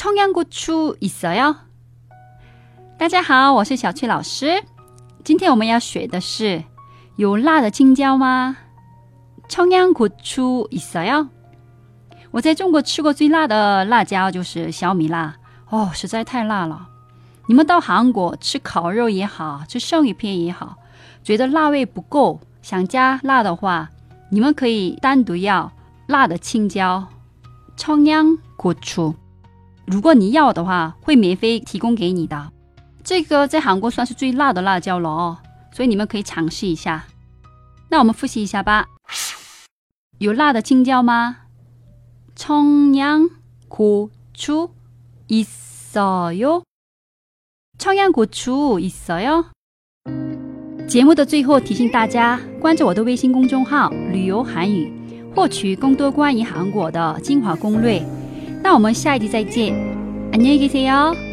청양고추있어요？大家好，我是小翠老师。今天我们要学的是有辣的青椒吗？청양고추있어요？我在中国吃过最辣的辣椒就是小米辣，哦，实在太辣了。你们到韩国吃烤肉也好，吃生鱼片也好，觉得辣味不够，想加辣的话，你们可以单独要辣的青椒，청양고추。 如果你要的话，会免费提供给你的。这个在韩国算是最辣的辣椒了哦，所以你们可以尝试一下。那我们复习一下吧。有辣的青椒吗？청양고추있어 요？ 청양고추있어 요？ 节目的最后提醒大家关注我的微信公众号“旅游韩语”，获取更多关于韩国的精华攻略。 那我们下一集再见，안녕히계세 요。